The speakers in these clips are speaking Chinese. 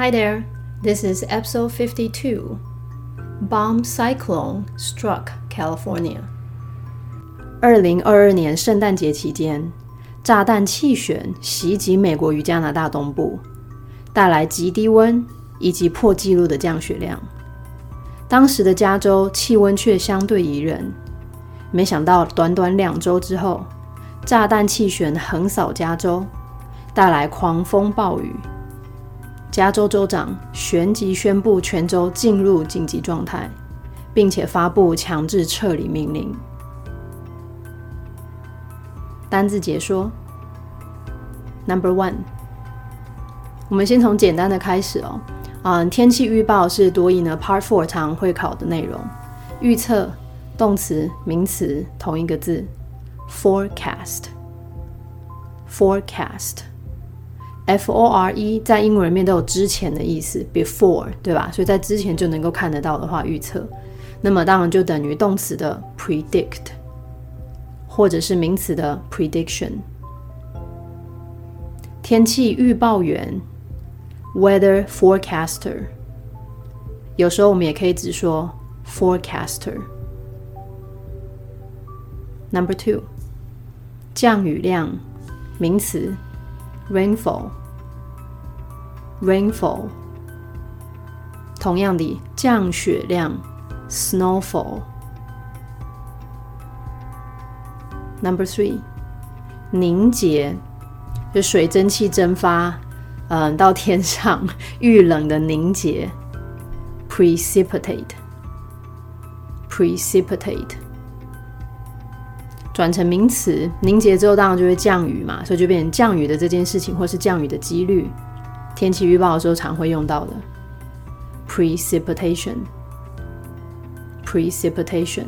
Hi there, this is episode 52. Bomb cyclone struck California. 二零二二年圣诞节期间，炸弹气旋袭击美国与加拿大东部，带来极低温以及破纪录的降雪量。当时的加州气温却相对宜人，没想到短短两周之后，炸弹气旋横扫加州，带来狂风暴雨。加州州长旋即宣布全州进入紧急状态，并且发布强制撤离命令。单字解说：Number one，我们先从简单的开始哦。嗯，天气预报是多义呢，Part Four 常会考的内容。预测动词、名词同一个字，forecast，forecast。F O R E 在英文里面都有之前的意思，before 对吧？所以在之前就能够看得到的话，预测，那么当然就等于动词的 predict，或者是名词的 prediction。天气预报员 weather forecaster，有时候我们也可以只说 forecaster。Number two，降雨量，名词 rainfall。rainfall，同样的降雪量，snowfall。Number three，凝结，就水蒸气蒸发，嗯，到天上 遇冷的凝结，precipitate，precipitate。转成名词，凝结之后当然就会降雨嘛，所以就变成降雨的这件事情，或是降雨的几率。天气预报的时候常会用到的，precipitation，precipitation。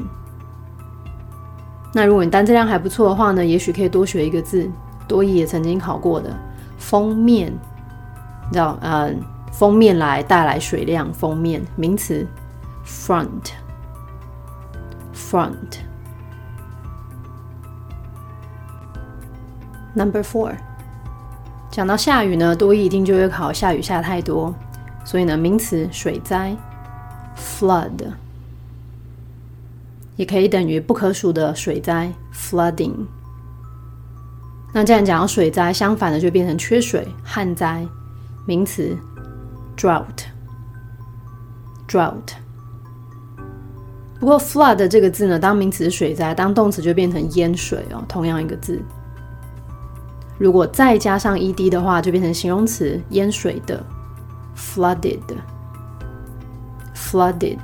那如果你单词量还不错的话呢，也许可以多学一个字，多益也曾经考过的。封面，你知道，嗯，封面来带来水量，封面。名词，front，front。Number four。讲到下雨呢，多一一定就会考下雨下太多，所以呢，名词水灾，flood，也可以等于不可数的水灾，flooding。那既然讲到水灾，相反的就变成缺水、旱灾，名词 drought，drought。不过 flood 这个字呢，当名词水灾，当动词就变成淹水哦，同样一个字。如果再加上 ed 的话，就变成形容词，淹水的，flooded，flooded。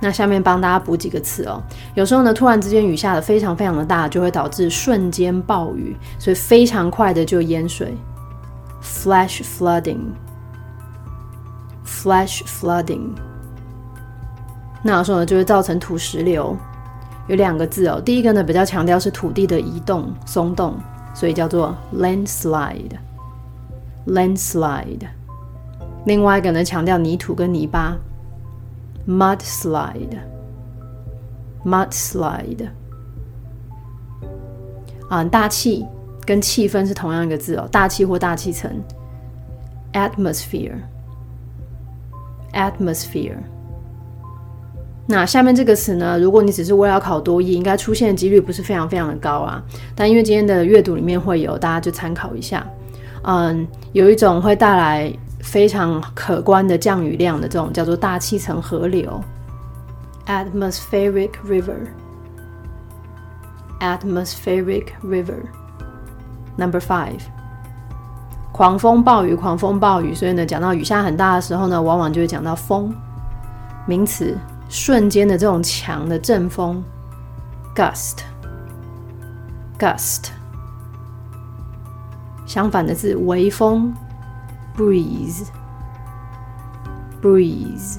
那下面帮大家补几个词哦。有时候呢，突然之间雨下的非常非常的大，就会导致瞬间暴雨，所以非常快的就淹水，flash flooding，flash flooding。那有时候呢，就会造成土石流。有两个字哦，第一个呢比较强调是土地的移动、松动，所以叫做 landslide，landslide。另外一个呢强调泥土跟泥巴，mudslide，mudslide。啊，大气跟气氛是同样一个字哦，大气或大气层，atmosphere，atmosphere。那下面这个词呢？如果你只是为了考多译，应该出现的几率不是非常非常的高啊。但因为今天的阅读里面会有，大家就参考一下。嗯，有一种会带来非常可观的降雨量的这种叫做大气层河流 （atmospheric river）。atmospheric river。Number five，狂风暴雨，狂风暴雨。所以呢，讲到雨下很大的时候呢，往往就会讲到风，名词。瞬间的这种强的阵风，gust，gust。相反的字，微风，breeze，breeze。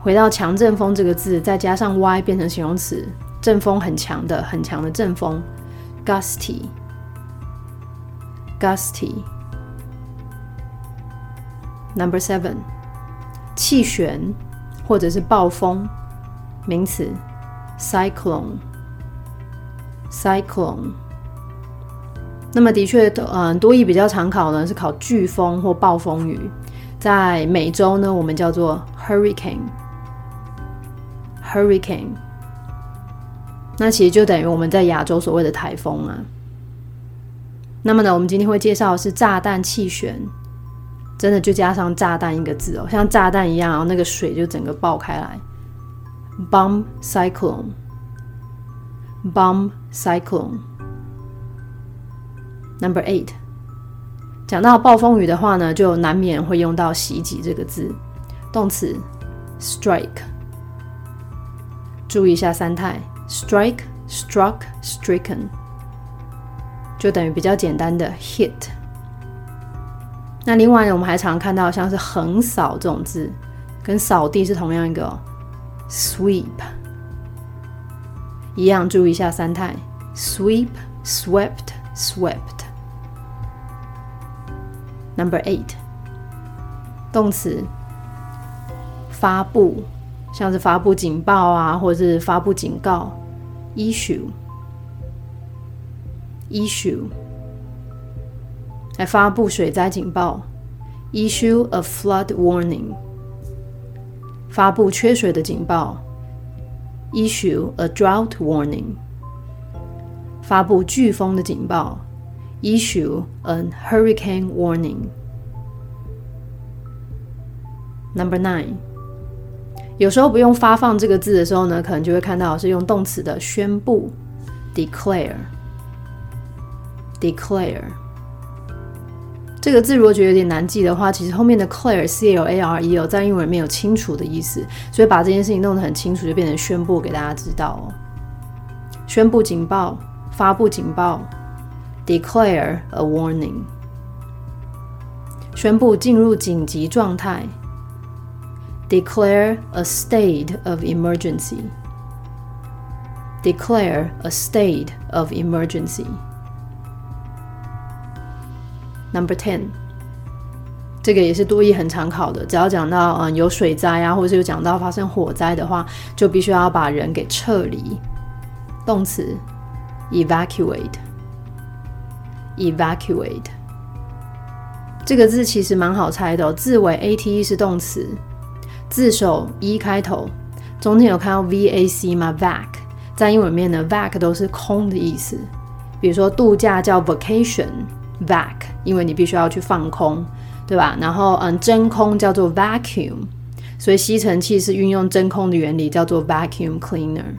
回到强阵风这个字，再加上 y 变成形容词，阵风很强的，很强的阵风，gusty，gusty。Number seven，气旋。或者是暴风，名词，cyclone，cyclone。那么的确，嗯，多义比较常考呢是考飓风或暴风雨。在美洲呢，我们叫做 hurricane，hurricane。那其实就等于我们在亚洲所谓的台风啊。那么呢，我们今天会介绍的是炸弹气旋，真的就加上炸弹一个字哦，像炸弹一样，然后那个水就整个爆开来。Bomb cyclone，bomb cyclone。Number eight，讲到暴风雨的话呢，就难免会用到袭击这个字，动词 strike。注意一下三态：strike、struck、stricken。就等于比较简单的 hit。那另外呢，我们还常看到像是横扫这种字，跟扫地是同样一个 sweep，一样注意一下三态。：sweep、swept、swept。Number eight，动词发布，像是发布警报啊，或者是发布警告，issue。issue 来发布水灾警报，issue a flood warning 发布缺水的警报，issue a drought warning 发布飓风的警报，issue a hurricane warning。Number nine，有时候不用发放这个字的时候呢，可能就会看到是用动词的宣布，declare。declare 这个字如果觉得有点难记的话，其实后面的 clear c l a r e 有在英文里面有清楚的意思，所以把这件事情弄得很清楚，就变成宣布给大家知道哦。宣布警报，发布警报，declare a warning。宣布进入紧急状态，declare a state of emergency。declare a state of emergency。Number ten，这个也是多义很常考的。只要讲到嗯有水灾啊，或者是有讲到发生火灾的话，就必须要把人给撤离。动词 evacuate，evacuate 这个字其实蛮好猜的，字尾 a t e 是动词，字首 e 开头，中间有看到 v a c 吗？vac 在英文里面呢，vac 都是空的意思。比如说度假叫 vacation vac，。因为你必须要去放空，对吧？然后，嗯，真空叫做 vacuum，所以吸尘器是运用真空的原理，叫做 vacuum cleaner。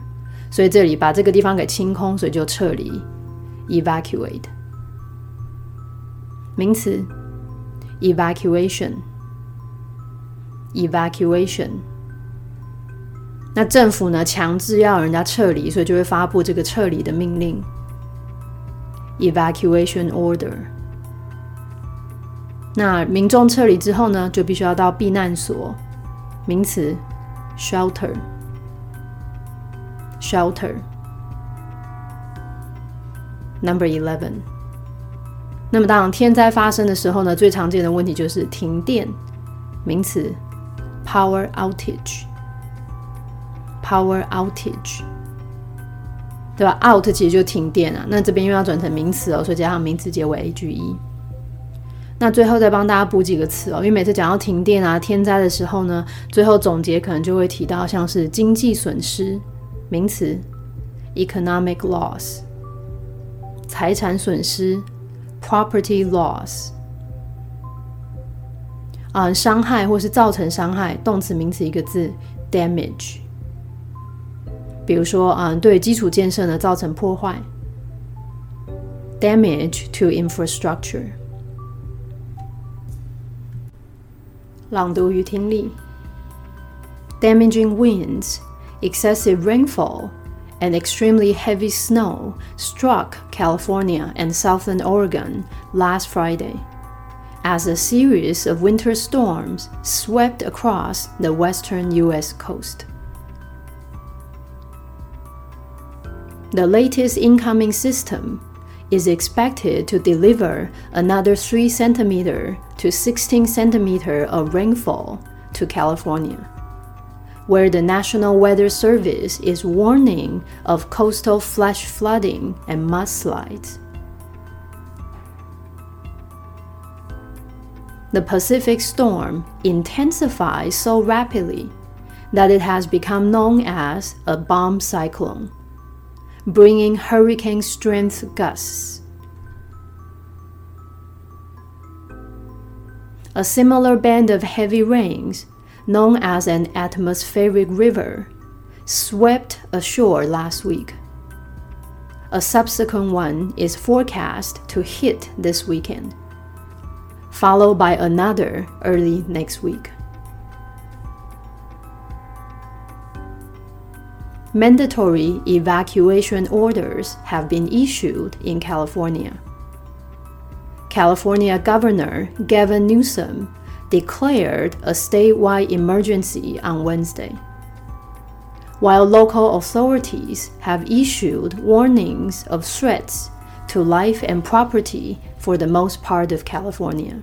所以这里把这个地方给清空，所以就撤离，evacuate。名词，evacuation，evacuation。那政府呢，强制要人家撤离，所以就会发布这个撤离的命令，evacuation order。那民众撤离之后呢，就必须要到避难所。名词，shelter，shelter。Number eleven。那么当天灾发生的时候呢，最常见的问题就是停电。名词，power outage，power outage，对吧？out 其实就停电啊。那这边又要转成名词哦，所以加上名词结尾 a g e。那最后再帮大家补几个词哦，因为每次讲到停电啊、天灾的时候呢，最后总结可能就会提到像是经济损失，名词，economic loss，财产损失，property loss，啊，伤害或是造成伤害，动词、名词一个字，damage。比如说啊，对基础建设呢造成破坏，damage to infrastructure。朗读与听力。Damaging winds, excessive rainfall, and extremely heavy snow struck California and southern Oregon last Friday as a series of winter storms swept across the western U.S. coast. the latest incoming system is expected to deliver another 3 centimeter to 16 centimeter of rainfall to California, where the National Weather Service is warning of coastal flash flooding and mudslides. The Pacific storm intensifies so rapidly that it has become known as a bomb cyclone bringing hurricane strength gusts. A similar band of heavy rains, known as an atmospheric river, swept ashore last week. A subsequent one is forecast to hit this weekend, followed by another early next week. Mandatory evacuation orders have been issued in California. California Governor Gavin Newsom declared a statewide emergency on Wednesday, while local authorities have issued warnings of threats to life and property for the most part of California.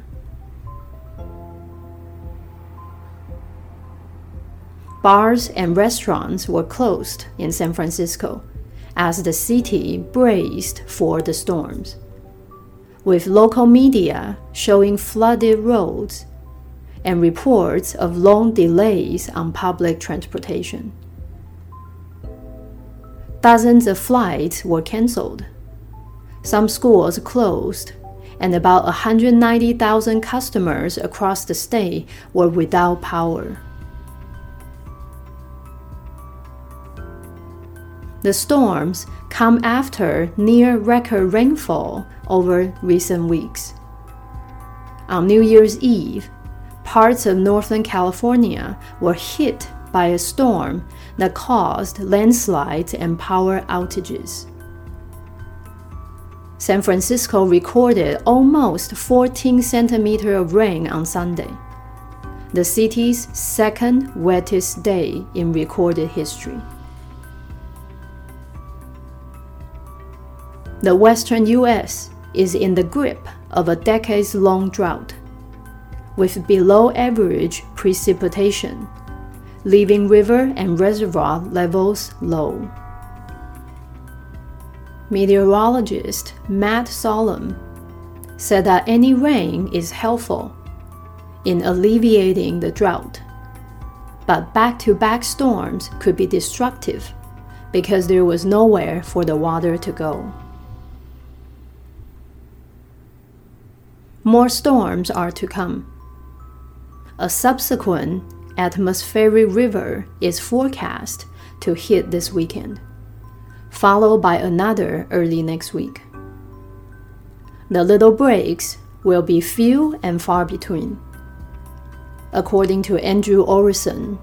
Bars and restaurants were closed in San Francisco as the city braced for the storms, with local media showing flooded roads and reports of long delays on public transportation. Dozens of flights were canceled. Some schools closed, and about 190,000 customers across the state were without power. The storms come after near record rainfall over recent weeks. On New Year's Eve, parts of Northern California were hit by a storm that caused landslides and power outages. San Francisco recorded almost 14 centimeters of rain on Sunday, the city's second wettest day in recorded history. The western U.S. is in the grip of a decades long drought, with below average precipitation, leaving river and reservoir levels low. Meteorologist Matt Solom said that any rain is helpful in alleviating the drought, but back to back storms could be destructive because there was nowhere for the water to go. more storms are to come. A subsequent atmospheric river is forecast to hit this weekend, followed by another early next week. The little breaks will be few and far between. According to Andrew Orison,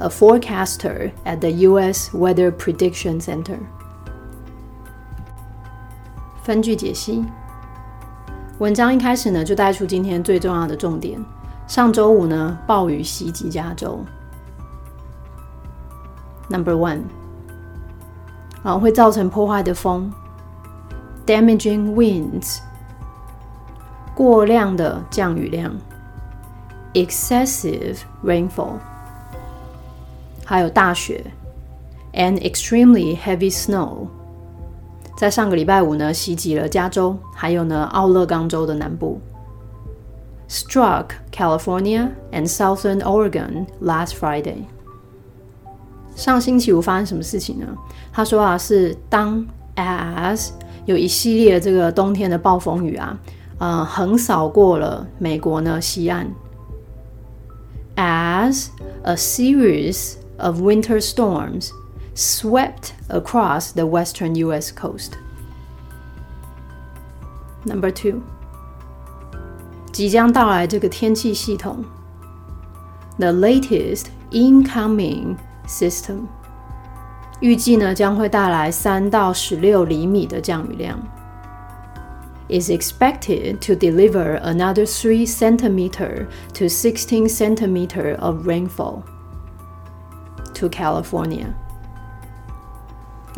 a forecaster at the U.S. Weather Prediction Center. 分句解析。 文章一开始呢，就带出今天最重要的重点。上周五呢，暴雨袭击加州。Number one，啊，会造成破坏的风，damaging winds，过量的降雨量，excessive rainfall，还有大雪，and extremely heavy snow。在上个礼拜五呢，袭击了加州，还有呢奥勒冈州的南部，struck California and Southern Oregon last Friday。上星期五发生什么事情呢？他说啊，是当 as 有一系列这个冬天的暴风雨啊，呃，横扫过了美国呢西岸，as a series of winter storms。swept across the western US coast. Number two，即将到来这个天气系统，the latest incoming system，预计呢将会带来三到十六厘米的降雨量。Is expected to deliver another 3 centimeter to 16 centimeter of rainfall to California.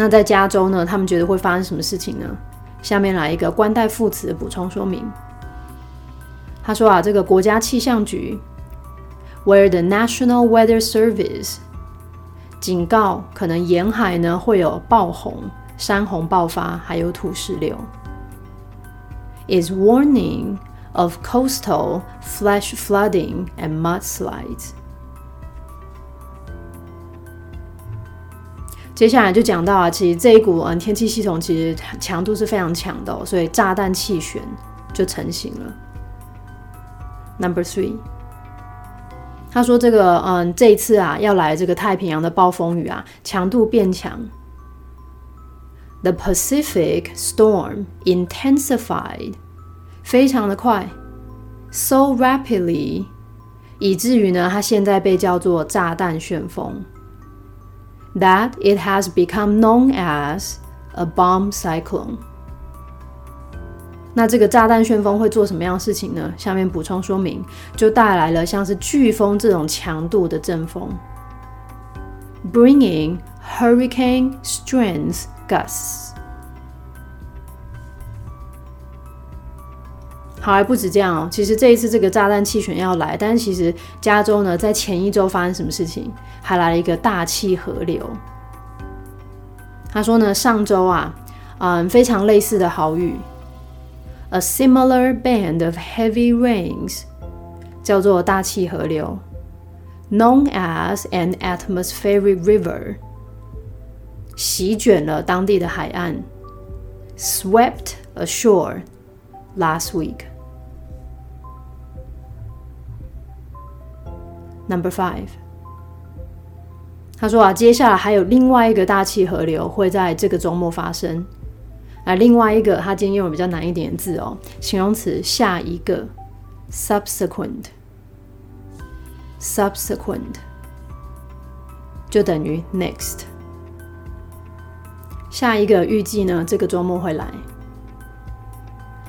那在加州呢？他们觉得会发生什么事情呢？下面来一个关代副词的补充说明。他说啊，这个国家气象局，where the National Weather Service 警告，可能沿海呢会有爆洪、山洪爆发，还有土石流。Is warning of coastal flash flooding and mudslides. 接下来就讲到啊，其实这一股嗯天气系统其实强度是非常强的、哦，所以炸弹气旋就成型了。Number three，他说这个嗯这一次啊要来这个太平洋的暴风雨啊强度变强。The Pacific storm intensified，非常的快，so rapidly，以至于呢它现在被叫做炸弹旋风。that it has become known as a bomb cyclone。那这个炸弹旋风会做什么样的事情呢？下面补充说明，就带来了像是飓风这种强度的阵风，bringing hurricane strength gusts。 好，还不止这样哦。其实这一次这个炸弹气旋要来，但是其实加州呢，在前一周发生什么事情？还来了一个大气河流。他说呢，上周啊，嗯，非常类似的豪雨，a similar band of heavy rains，叫做大气河流，known as an atmospheric river，席卷了当地的海岸，swept ashore last week。Number five，他说啊，接下来还有另外一个大气河流会在这个周末发生。啊，另外一个，他今天用了比较难一点的字哦，形容词下一个，subsequent，subsequent 就等于 next。下一个预计呢，这个周末会来。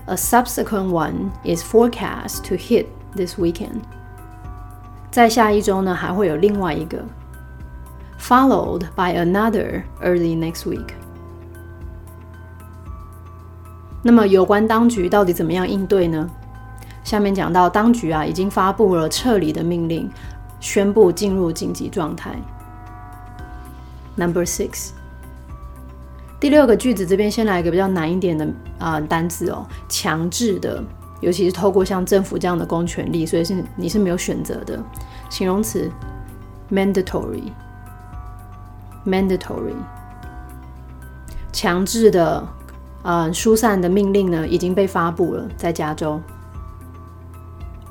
A subsequent one is forecast to hit this weekend. 在下一周呢，还会有另外一个，followed by another early next week。那么有关当局到底怎么样应对呢？下面讲到，当局啊已经发布了撤离的命令，宣布进入紧急状态。Number six，第六个句子这边先来一个比较难一点的啊单词哦，强制的。尤其是透过像政府这样的公权力，所以是你是没有选择的。形容词，mandatory，mandatory，强制的，呃，疏散的命令呢已经被发布了，在加州。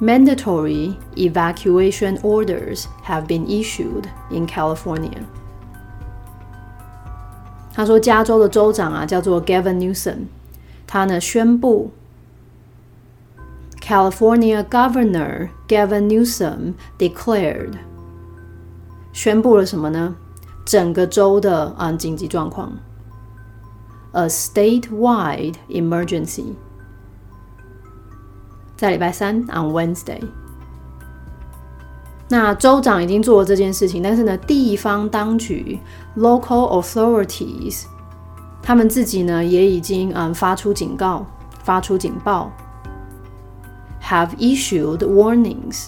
Mandatory evacuation orders have been issued in California。他说，加州的州长啊叫做 Gavin Newsom，他呢宣布。California Governor Gavin Newsom declared，宣布了什么呢？整个州的啊紧急状况，a statewide emergency。在礼拜三 on Wednesday，那州长已经做了这件事情，但是呢，地方当局 local authorities，他们自己呢也已经嗯发出警告，发出警报。 Have issued warnings。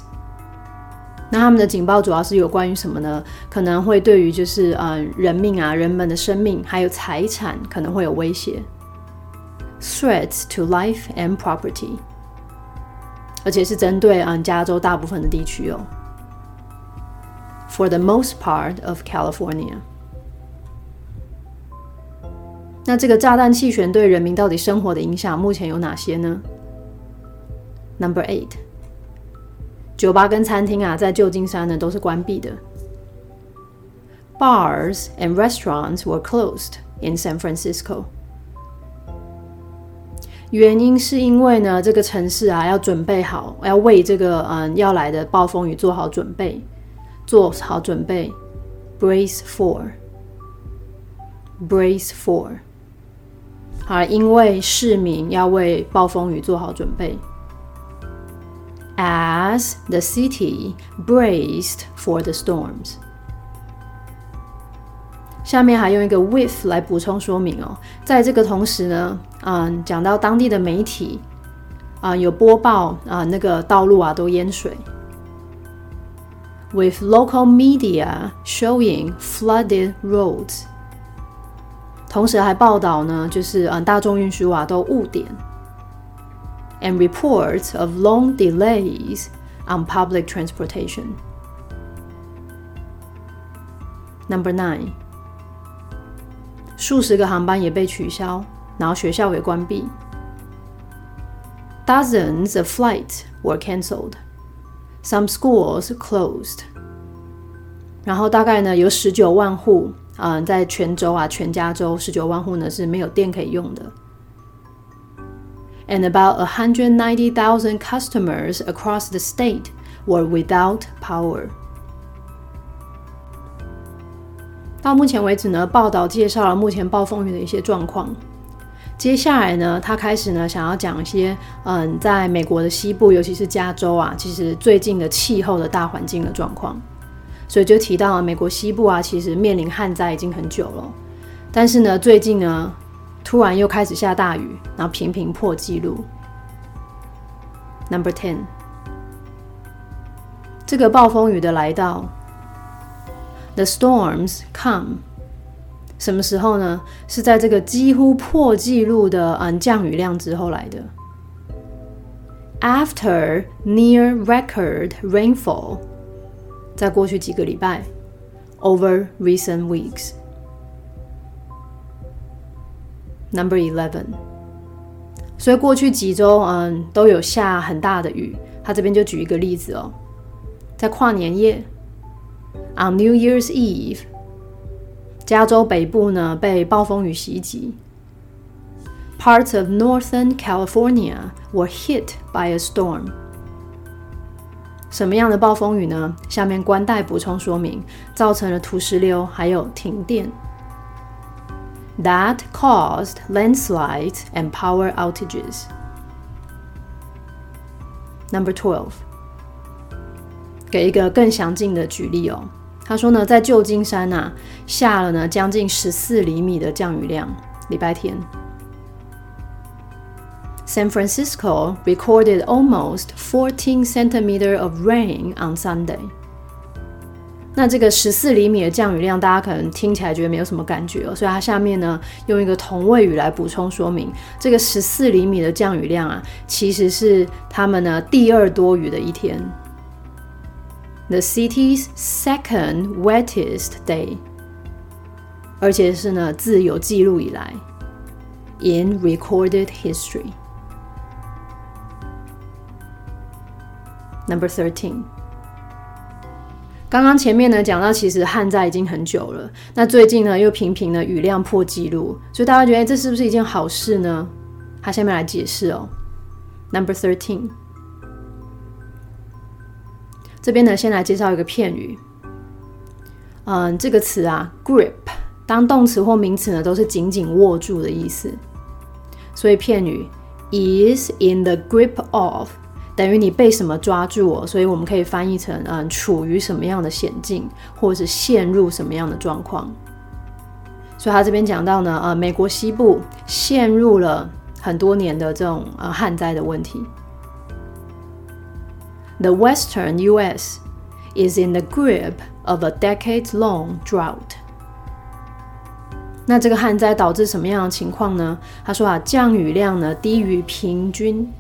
那他们的警报主要是有关于什么呢？可能会对于就是嗯人命啊、人们的生命还有财产可能会有威胁，threats to life and property，而且是针对嗯加州大部分的地区哦。For the most part of California。那这个炸弹气旋对人民到底生活的影响目前有哪些呢？Number eight，酒吧跟餐厅啊，在旧金山呢都是关闭的。Bars and restaurants were closed in San Francisco。原因是因为呢，这个城市啊要准备好，要为这个嗯要来的暴风雨做好准备，做好准备，brace for，brace for。好，因为市民要为暴风雨做好准备。As the city braced for the storms。下面还用一个 with 来补充说明哦，在这个同时呢，嗯，讲到当地的媒体啊，有播报啊，那个道路啊都淹水。With local media showing flooded roads，同时还报道呢，就是嗯，大众运输啊都误点。and reports of long delays on public transportation. Number nine，数十个航班也被取消，然后学校也关闭。Dozens of flights were cancelled. Some schools closed. 然后大概呢有十九万户，嗯，在全州啊，全加州十九万户呢是没有电可以用的。 And about 190,000 customers across the state were without power. 到目前为止呢，报道介绍了目前暴风雨的一些状况。接下来呢，他开始呢想要讲一些，嗯，在美国的西部，尤其是加州啊，其实最近的气候的大环境的状况。所以就提到美国西部啊，其实面临旱灾已经很久了，但是呢，最近呢，突然又开始下大雨，然后频频破纪录。Number ten，这个暴风雨的来到，The storms come，什么时候呢？是在这个几乎破纪录的嗯降雨量之后来的。After near record rainfall。在过去几个礼拜，over recent weeks。Number eleven，所以过去几周，嗯，都有下很大的雨。他这边就举一个例子哦，在跨年夜，on New Year's Eve，加州北部呢被暴风雨袭击，parts of Northern California were hit by a storm。什么样的暴风雨呢？下面官带补充说明，造成了土石流，还有停电。That caused landslides and power outages. Number twelve，给一个更详尽的举例哦。他说呢，在旧金山呐，下了呢将近十四厘米的降雨量，礼拜天。San Francisco recorded almost 14 centimeter of rain on Sunday。 那这个十四厘米的降雨量，大家可能听起来觉得没有什么感觉哦，所以它下面呢用一个同位语来补充说明，这个十四厘米的降雨量啊，其实是他们呢第二多雨的一天。The city's second wettest day，而且是呢自有记录以来，in recorded history。Number thirteen，刚刚前面呢讲到，其实旱灾已经很久了。那最近呢又频频的雨量破纪录，所以大家觉得这是不是一件好事呢？他下面来解释哦。Number thirteen，这边呢先来介绍一个片语。嗯，这个词啊，grip，当动词或名词呢都是紧紧握住的意思。所以片语 is in the grip of。等于你被什么抓住，所以我们可以翻译成嗯，处于什么样的险境，或者是陷入什么样的状况。所以他这边讲到呢，呃，美国西部陷入了很多年的这种呃旱灾的问题。The Western U.S. is in the grip of a decade-long drought. 那这个旱灾导致什么样的情况呢？他说啊，降雨量呢低于平均。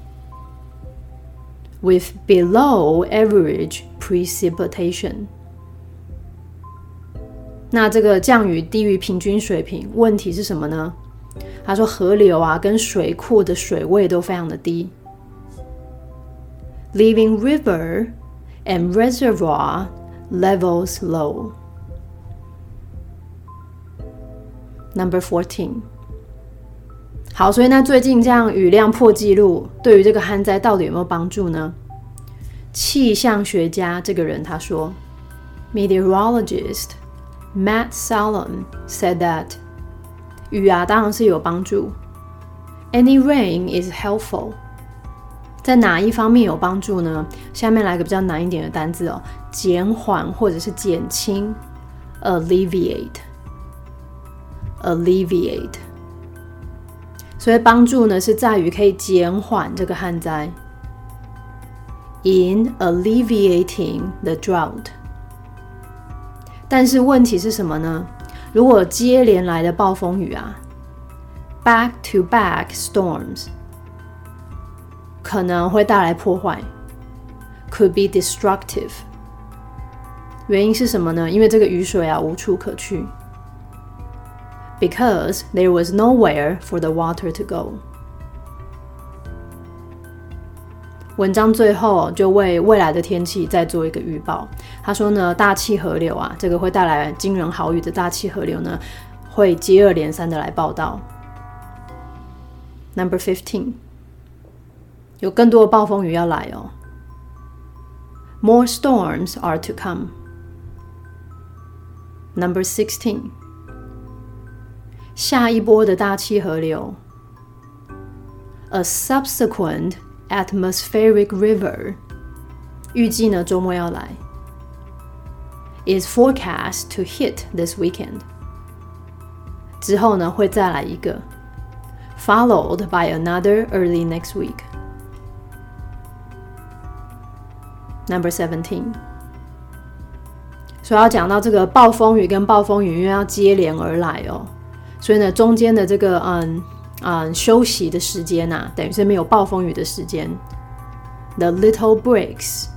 with below average precipitation。那这个降雨低于平均水平，问题是什么呢？他说河流啊跟水库的水位都非常的低，leaving river and reservoir levels low. Number fourteen. 好，所以那最近这样雨量破纪录，对于这个旱灾到底有没有帮助呢？气象学家这个人他说，Meteorologist Matt Salem said that 雨啊当然是有帮助，Any rain is helpful。在哪一方面有帮助呢？下面来个比较难一点的单字哦，减缓或者是减轻，alleviate，alleviate。所以帮助呢是在于可以减缓这个旱灾，in alleviating the drought。但是问题是什么呢？如果接连来的暴风雨啊，back to back storms，可能会带来破坏，could be destructive。原因是什么呢？因为这个雨水啊无处可去，because there was nowhere for the water to go。文章最后就为未来的天气再做一个预报。他说呢，大气河流啊，这个会带来惊人豪雨的大气河流呢，会接二连三的来报道。Number fifteen，有更多的暴风雨要来哦。More storms are to come. Number sixteen，下一波的大气河流。A subsequent atmospheric river，预计呢周末要来，is forecast to hit this weekend。之后呢会再来一个，followed by another early next week。Number seventeen，所以要讲到这个暴风雨跟暴风雨，因为要接连而来哦， 所以呢中间的这个嗯。嗯，休息的时间呐，等于是没有暴风雨的时间。The little breaks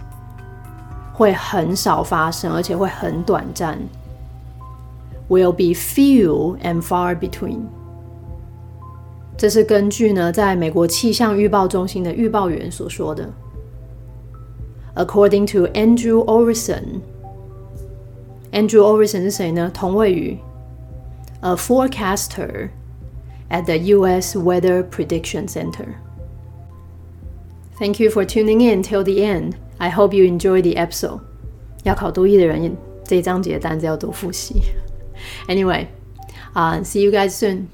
会很少发生，而且会很短暂。Will be few and far between。这是根据呢，在美国气象预报中心的预报员所说的。According to Andrew Orison，Andrew Orison 是谁呢？同位于 a forecaster。at the U.S. Weather Prediction Center. Thank you for tuning in till the end. I hope you enjoy the episode. 要考多译的人，这一章节单词要多复习。Anyway, uh, see you guys soon.